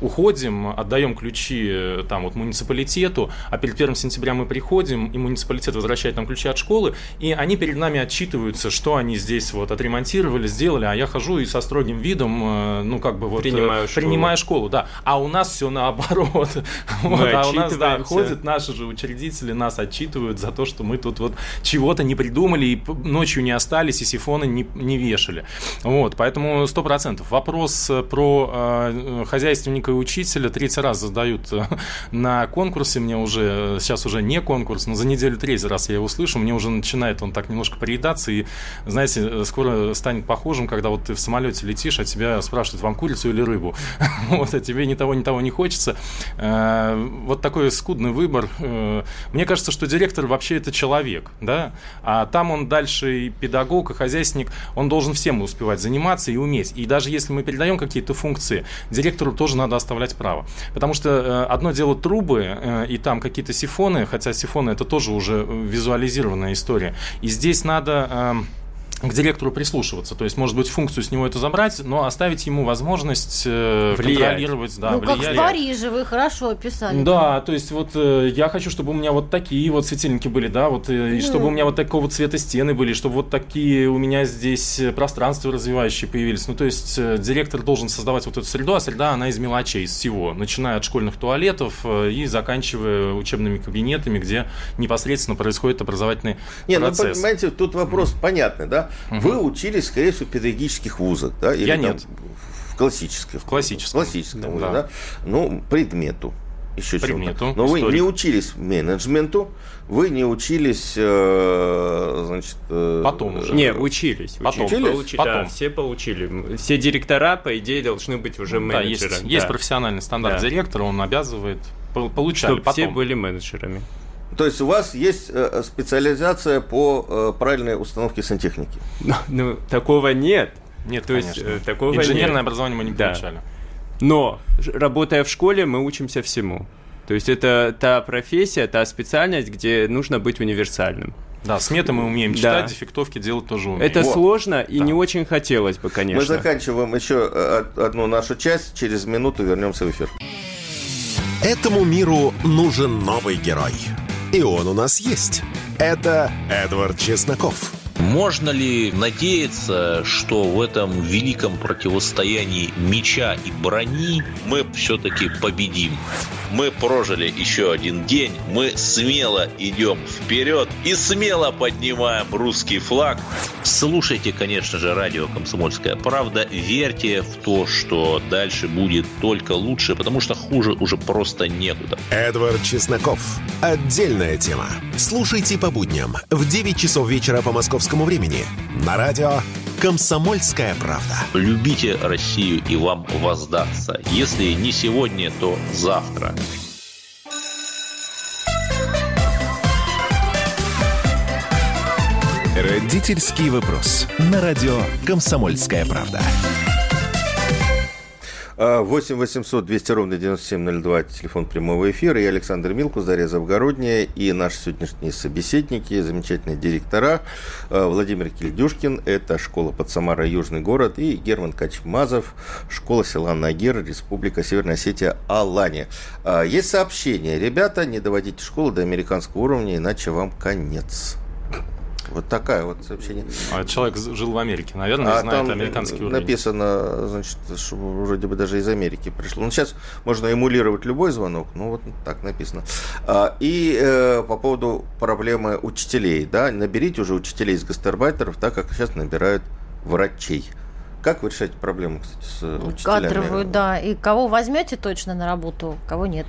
уходим, отдаем ключи там вот муниципалитету, а перед 1 сентября мы приходим, и муниципалитет возвращает нам ключи от школы, и они перед нами отчитываются, что они здесь вот отремонтировали, сделали, а я хожу и со строгим видом, э, ну, как бы вот... Э, принимаю школу. Принимаю школу, да. А у нас все наоборот. Вот, а у нас, да, ходят наши же учредители, нас отчитывают за то, что мы тут вот чего-то не придумали, и ночью не остались, и сифоны не, не вешали. Вот, поэтому сто процентов. Вопрос про э, хозяйственника и учителя третий раз задают э, на на конкурсе мне уже, сейчас уже не конкурс, но за неделю третий раз я его слышу, мне уже начинает он так немножко приедаться, и, знаете, скоро станет похожим, когда вот ты в самолете летишь, а тебя спрашивают, вам курицу или рыбу? Вот, а тебе ни того, ни того не хочется. Э, вот такой скудный выбор. Э, мне кажется, что директор вообще это человек, да, а там он дальше и педагог, и хозяйственник, он должен всем успевать заниматься и уметь. И даже если мы передаем какие-то функции, директору тоже надо оставлять право. Потому что э, одно дело трубы, трубы э, и там какие-то сифоны, хотя сифоны это тоже уже визуализированная история. И здесь надо эм, к директору прислушиваться. То есть, может быть, функцию с него это забрать, но оставить ему возможность э, влиять. контролировать, да, ну, влиять. как в Париже вы хорошо описали. Да, то есть вот э, я хочу, чтобы у меня вот такие вот светильники были, да, вот, э, и чтобы у меня вот такого цвета стены были, чтобы вот такие у меня здесь пространства развивающие появились. Ну, то есть директор должен создавать вот эту среду, а среда, она из мелочей, из всего, начиная от школьных туалетов и заканчивая учебными кабинетами, где непосредственно происходит образовательный Не, процесс. ну, понимаете, тут вопрос mm. понятный, да, Угу. Вы учились, скорее всего, в педагогических вузах, да? Или Я там, нет. В классическом. В классическом. В классическом да, вузе, да. Ну, предмету. Еще предмету. Но вы не учились менеджменту, вы не учились, э, значит... Э, потом уже. Не, учились. Потом. Учились? Получи, потом. Да, все получили. Все директора, по идее, должны быть уже менеджерами. Да, есть, да. есть профессиональный стандарт да. директора, он обязывает получать. Чтобы потом. все были менеджерами. То есть у вас есть э, специализация по э, правильной установке сантехники? Ну, ну такого нет. Нет, то конечно. есть э, такого Инженерное нет. образование мы не да. получали. Но работая в школе, мы учимся всему. То есть это та профессия, та специальность, где нужно быть универсальным. Да, сметы мы умеем читать, да. дефектовки делать тоже умеем. Это вот. сложно и да. не очень хотелось бы, конечно. Мы заканчиваем еще э, одну нашу часть. Через минуту вернемся в эфир. Этому миру нужен новый герой. И он у нас есть. Это Эдвард Чесноков. Можно ли надеяться, что в этом великом противостоянии меча и брони мы все-таки победим? Мы прожили еще один день, мы смело идем вперед и смело поднимаем русский флаг. Слушайте, конечно же, радио «Комсомольская правда», верьте в то, что дальше будет только лучше, потому что хуже уже просто некуда. Эдвард Чесноков. Отдельная тема. Слушайте по будням в 9 часов вечера по московскому времени на радио «Комсомольская правда». Любите Россию и вам воздастся. Если не сегодня, то завтра. Родительский вопрос. На радио «Комсомольская правда». 8 800 200 ровно 9702, телефон прямого эфира. Я Александр Милкус, Дарья Завгородняя и наши сегодняшние собеседники, замечательные директора. А, Владимир Кильдюшкин, это школа под Самара, Южный город, и Герман Качмазов, школа села Нагер, Республика Северная Осетия, Алания. А, есть сообщение. Ребята, не доводите школу до американского уровня, иначе вам конец. Вот такая вот сообщение. А человек жил в Америке, наверное, а знает американский уровень. Написано, значит, что вроде бы даже из Америки пришло. Ну, сейчас можно эмулировать любой звонок, ну, вот так написано. А, и э, по поводу проблемы учителей, да, наберите уже учителей из гастарбайтеров, так как сейчас набирают врачей. Как вы решаете проблему, кстати, с учителями? Кадровую, да. И кого возьмете точно на работу, кого нет.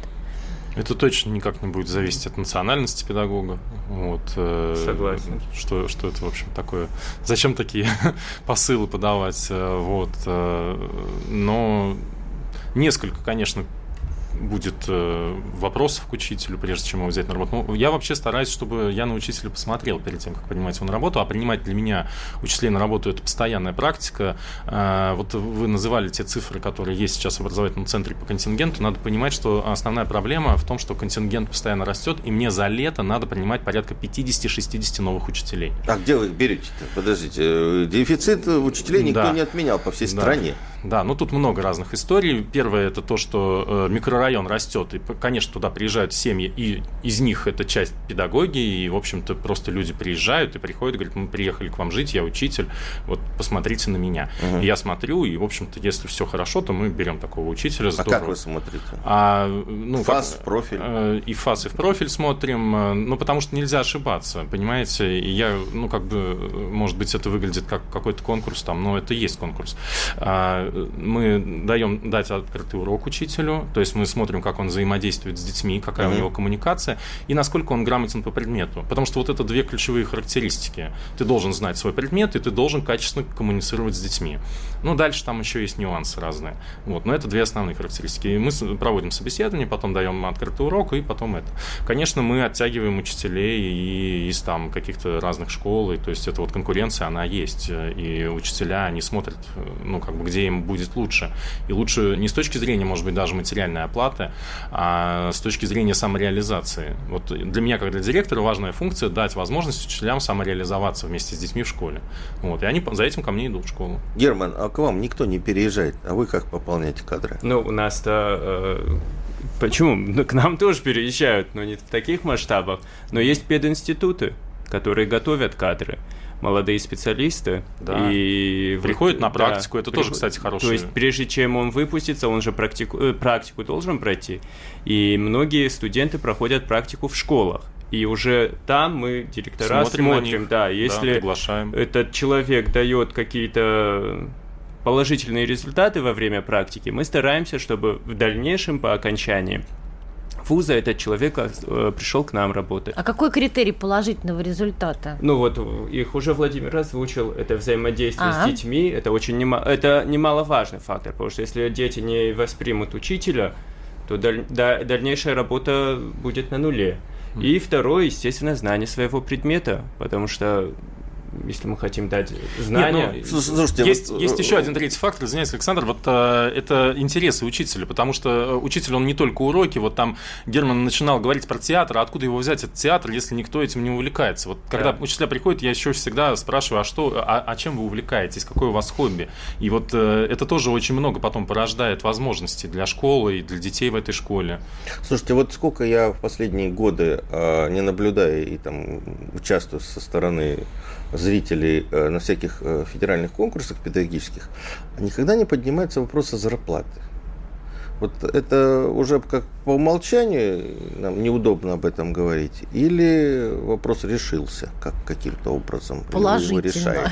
Это точно никак не будет зависеть от национальности педагога. Вот, э, Согласен. Что, что это, в общем, такое? Зачем такие посылы подавать? Э, вот, э, но несколько, конечно, будет э, вопросов к учителю, прежде чем его взять на работу. Ну, я вообще стараюсь, чтобы я на учителя посмотрел перед тем, как принимать его на работу. А принимать для меня учителей на работу – это постоянная практика. Э, вот вы называли те цифры, которые есть сейчас в образовательном центре по контингенту. Надо понимать, что основная проблема в том, что контингент постоянно растет, и мне за лето надо принимать порядка 50-60 новых учителей. А где вы их берете-то? Подождите, э, дефицит учителей никто да. не отменял по всей да. стране. Да, ну тут много разных историй. Первое это то, что э, микрорайон растет, и, конечно, туда приезжают семьи, и из них это часть педагоги, и, в общем-то, просто люди приезжают и приходят, говорят, мы приехали к вам жить, я учитель, вот посмотрите на меня. Угу. И я смотрю, и, в общем-то, если все хорошо, то мы берем такого учителя. А как вы смотрите? А, ну, ФАС как, в профиль? Э, и ФАС, и в профиль смотрим, э, ну, потому что нельзя ошибаться, понимаете? И я, ну, как бы, может быть, это выглядит как какой-то конкурс там, но это и есть конкурс. А, мы даем дать открытый урок учителю, то есть мы смотрим, как он взаимодействует с детьми, какая mm-hmm. у него коммуникация и насколько он грамотен по предмету. Потому что вот это две ключевые характеристики. Ты должен знать свой предмет, и ты должен качественно коммуницировать с детьми. Ну, дальше там еще есть нюансы разные. Вот, но это две основные характеристики. И мы проводим собеседование, потом даем открытый урок, и потом это. Конечно, мы оттягиваем учителей и из там каких-то разных школ, и, то есть это вот конкуренция, она есть. И учителя, они смотрят, ну, как бы, где им будет лучше. И лучше не с точки зрения, может быть, даже материальной оплаты, зарплаты, а с точки зрения самореализации. Вот для меня, как для директора, важная функция дать возможность учителям самореализоваться вместе с детьми в школе. Вот, и они за этим ко мне идут в школу. Герман, а к вам никто не переезжает, а вы как пополняете кадры? Ну, у нас-то э, Почему? Ну, к нам тоже переезжают, но не в таких масштабах. Но есть пединституты, которые готовят кадры молодые специалисты. Да. И приходят на практику. Да, это приход... тоже, кстати, хорошее. То есть, прежде чем он выпустится, он же практику, э, практику должен пройти. И многие студенты проходят практику в школах. И уже там мы, директора, смотрим, смотрим да, если да, этот человек дает какие-то положительные результаты во время практики, мы стараемся, чтобы в дальнейшем по окончании вуза этот человек э, пришел к нам работать. А какой критерий положительного результата? Ну вот их уже Владимир озвучил, это взаимодействие А-а. с детьми, это очень нема... это немаловажный фактор, потому что если дети не воспримут учителя, то даль... дальнейшая работа будет на нуле. И второе, естественно, знание своего предмета, потому что если мы хотим дать знания. Нет, ну, слушайте, есть, вот... есть еще один третий фактор, извиняюсь, Александр, вот э, это интересы учителя, потому что э, учитель, он не только уроки, вот там Герман начинал говорить про театр, а откуда его взять этот театр, если никто этим не увлекается? Вот когда да. учителя приходят, я еще всегда спрашиваю, а что, а, а чем вы увлекаетесь, какое у вас хобби? И вот э, это тоже очень много потом порождает возможностей для школы и для детей в этой школе. Слушайте, вот сколько я в последние годы, э, не наблюдая и там участвую со стороны зрителей э, на всяких э, федеральных конкурсах педагогических, никогда не поднимается вопрос о зарплаты. Вот это уже как по умолчанию нам неудобно об этом говорить, или вопрос решился как каким-то образом, Положительно. вы решаете?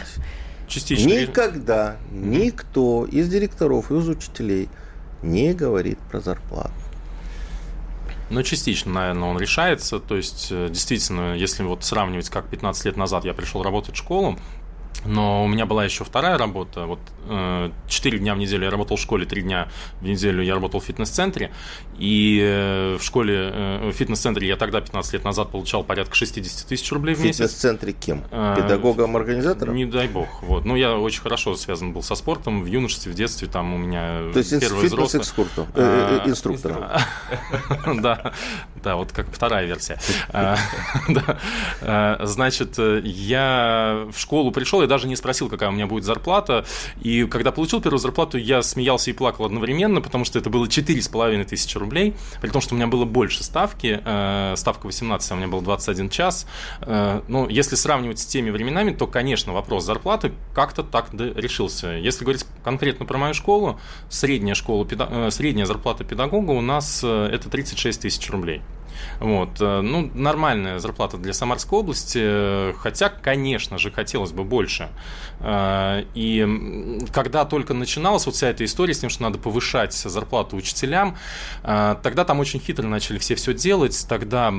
Частично. Никогда никто из директоров и из учителей не говорит про зарплату. Ну, частично, наверное, он решается. То есть, э, действительно, если вот сравнивать, как 15 лет назад я пришел работать в школу, но у меня была еще вторая работа. Вот э, четыре дня в неделю я работал в школе, три дня в неделю я работал в фитнес-центре. И э, в школе, в фитнес-центре я тогда, 15 лет назад, получал порядка 60 тысяч рублей в месяц. В фитнес-центре кем? Педагогом, организатором? Не дай бог. Вот. Ну, я очень хорошо связан был со спортом в юношестве, в детстве. Там у меня То есть первый взрослый... инструктором? Да, да, вот как вторая версия. Значит, я в школу пришел, и даже не спросил, какая у меня будет зарплата. И когда получил первую зарплату, я смеялся и плакал одновременно, потому что это было 4,5 тысячи рублей, при том, что у меня было больше ставки, э, ставка 18, а у меня был 21 час. Э, ну, если сравнивать с теми временами, то, конечно, вопрос зарплаты как-то так решился. Если говорить конкретно про мою школу, средняя, школа, э, средняя зарплата педагога у нас это 36 тысяч рублей. Вот. Э, ну, нормальная зарплата для Самарской области, э, хотя, конечно же, хотелось бы больше. Э, и когда только начиналась вот вся эта история с тем, что надо повышать зарплату учителям, тогда там очень хитро начали все все делать, тогда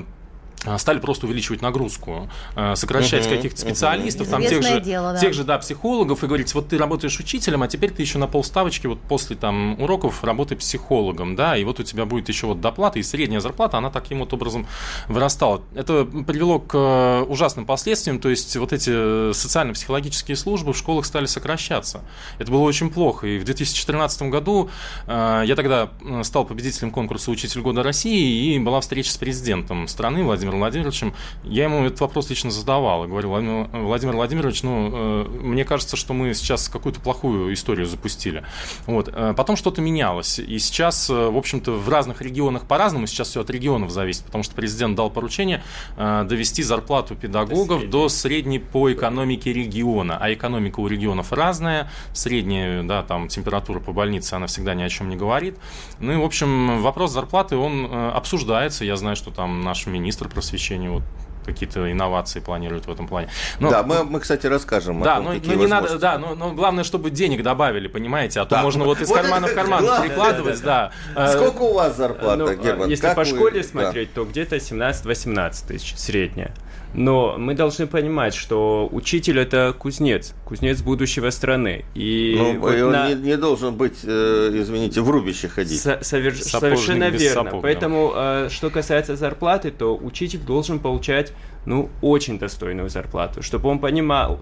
стали просто увеличивать нагрузку, а, сокращать uh-huh, каких-то специалистов, uh-huh. там тех же, дело, да. тех же да, психологов и говорить, вот ты работаешь учителем, а теперь ты еще на полставочки вот после там уроков работай психологом, да, и вот у тебя будет еще вот доплата, и средняя зарплата, она таким вот образом вырастала. Это привело к э, ужасным последствиям, то есть вот эти социально-психологические службы в школах стали сокращаться. Это было очень плохо, и в 2014 году э, я тогда э, стал победителем конкурса «Учитель года России», и была встреча с президентом страны Владимиром Владимиром Владимировичем, я ему этот вопрос лично задавал. И говорю, Владимир Владимирович, ну, э, мне кажется, что мы сейчас какую-то плохую историю запустили. Вот. Э, потом что-то менялось. И сейчас, э, в общем-то, в разных регионах по-разному, сейчас все от регионов зависит, потому что президент дал поручение довести зарплату педагогов до, до средней по экономике региона. А экономика у регионов разная. Средняя, да, там, температура по больнице, она всегда ни о чем не говорит. Ну и, в общем, вопрос зарплаты, он обсуждается. Я знаю, что там наш министр просвещения вот какие-то инновации планируют в этом плане. Но, да, мы, мы, кстати, расскажем. Да, но, но не надо, да, но, но главное, чтобы денег добавили, понимаете, а то да. можно вот из вот кармана в карман главное, прикладывать, да, да. да. Сколько у вас зарплата, ну, Герман? Если по вы... школе смотреть, да. то где-то 17-18 тысяч средняя. Но мы должны понимать, что учитель это кузнец, кузнец будущего страны. И, ну, вот и он на... не, не должен быть, э, извините, в рубище ходить. Со- совер... Совершенно верно. Сапог, Поэтому, э, что касается зарплаты, то учитель должен получать ну, очень достойную зарплату, чтобы он понимал.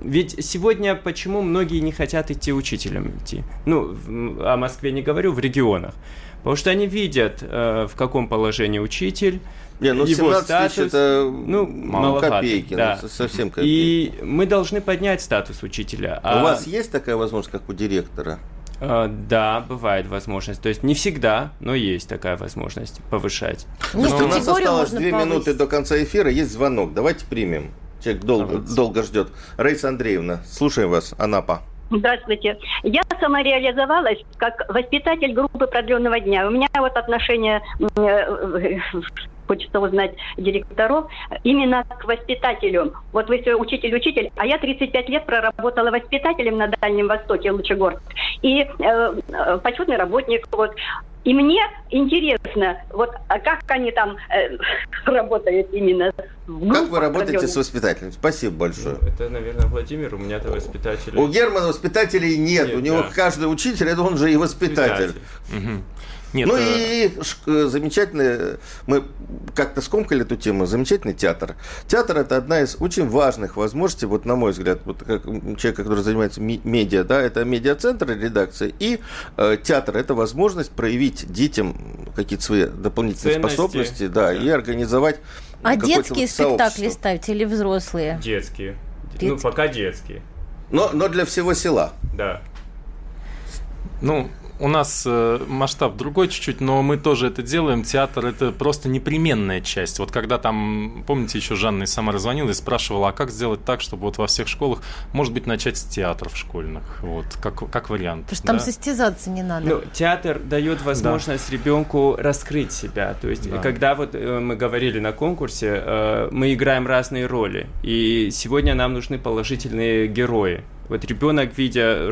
Ведь сегодня почему многие не хотят идти учителем идти? Ну, о Москве не говорю, в регионах. Потому что они видят, э, в каком положении учитель, не, ну его 17 статус, тысяч это ну, мало копейки, да. ну, совсем копейки. И мы должны поднять статус учителя. А... У вас есть такая возможность, как у директора? А, да, бывает возможность. То есть не всегда, но есть такая возможность повышать. Ну, у нас осталось две минуты до конца эфира, есть звонок. Давайте примем. Человек долго, долго ждет. Раиса Андреевна, слушаем вас, Анапа. Здравствуйте. Я самореализовалась как воспитатель группы продленного дня. У меня вот отношение э, хочется узнать директоров, именно к воспитателю. Вот вы все учитель-учитель, а я 35 лет проработала воспитателем на Дальнем Востоке, Лучегорск. И э, э, почетный работник. Вот. И мне интересно, вот а как они там э, работают именно. Как вы работаете с воспитателем? Спасибо большое. Ну, это, наверное, Владимир, у меня-то воспитатель. У Германа воспитателей нет, нет у него да. каждый учитель, это он же и воспитатель. Угу. Нет, ну э... и э, замечательный, мы как-то скомкали эту тему, замечательный театр. Театр это одна из очень важных возможностей, вот на мой взгляд, вот как человек, который занимается медиа, да, это медиацентр редакция, и э, театр это возможность проявить детям какие-то свои дополнительные Ценности. способности, да, да, и организовать А детские спектакли ставить или взрослые? Детские. детские. Ну, пока детские. Но, но для всего села. Да. Ну, у нас э, масштаб другой чуть-чуть, но мы тоже это делаем. Театр это просто непременная часть. Вот когда там, помните, еще Жанна из Самары звонила и спрашивала, а как сделать так, чтобы вот во всех школах, может быть, начать с театров школьных, вот как как вариант. Потому что да? там состязаться не надо. Ну, театр дает возможность да. ребенку раскрыть себя. То есть, да. когда вот э, мы говорили на конкурсе, э, мы играем разные роли, и сегодня нам нужны положительные герои. Вот ребенок, видя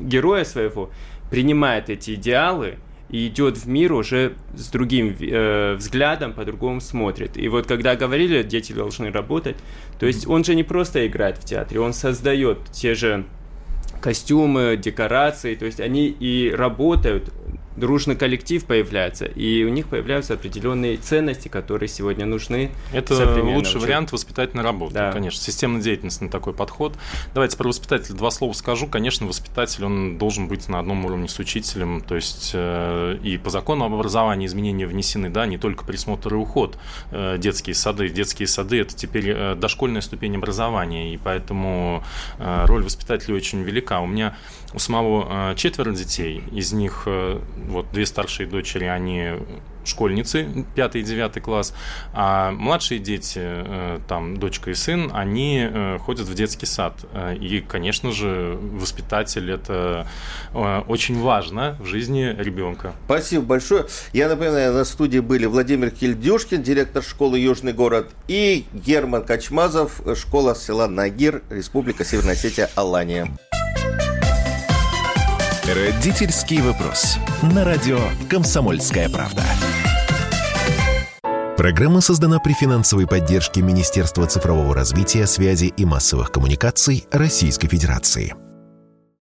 героя своего, принимает эти идеалы и идет в мир уже с другим э, взглядом, по-другому смотрит. И вот когда говорили, дети должны работать, то есть он же не просто играет в театре, он создает те же костюмы, декорации, то есть они и работают дружный коллектив появляется, и у них появляются определенные ценности, которые сегодня нужны. Это лучший вариант воспитательной работы, да. конечно, системная деятельность на такой подход. Давайте про воспитателя два слова скажу. Конечно, воспитатель, он должен быть на одном уровне с учителем, то есть э, и по закону об образовании изменения внесены, да, не только присмотр и уход, э, детские сады. Детские сады – это теперь э, дошкольная ступень образования, и поэтому э, роль воспитателя очень велика. У меня у самого э, четверо детей, из них э, вот две старшие дочери, они школьницы, пятый и девятый класс, а младшие дети, э, там, дочка и сын, они ходят в детский сад. И, конечно же, воспитатель – это очень важно в жизни ребенка. Спасибо большое. Я напоминаю, на студии были Владимир Кильдюшкин, директор школы «Южный город», и Герман Качмазов, школа села Нагир, Республика Северная Осетия, Алания. Родительский вопрос. На радио «Комсомольская правда». Программа создана при финансовой поддержке Министерства цифрового развития, связи и массовых коммуникаций Российской Федерации.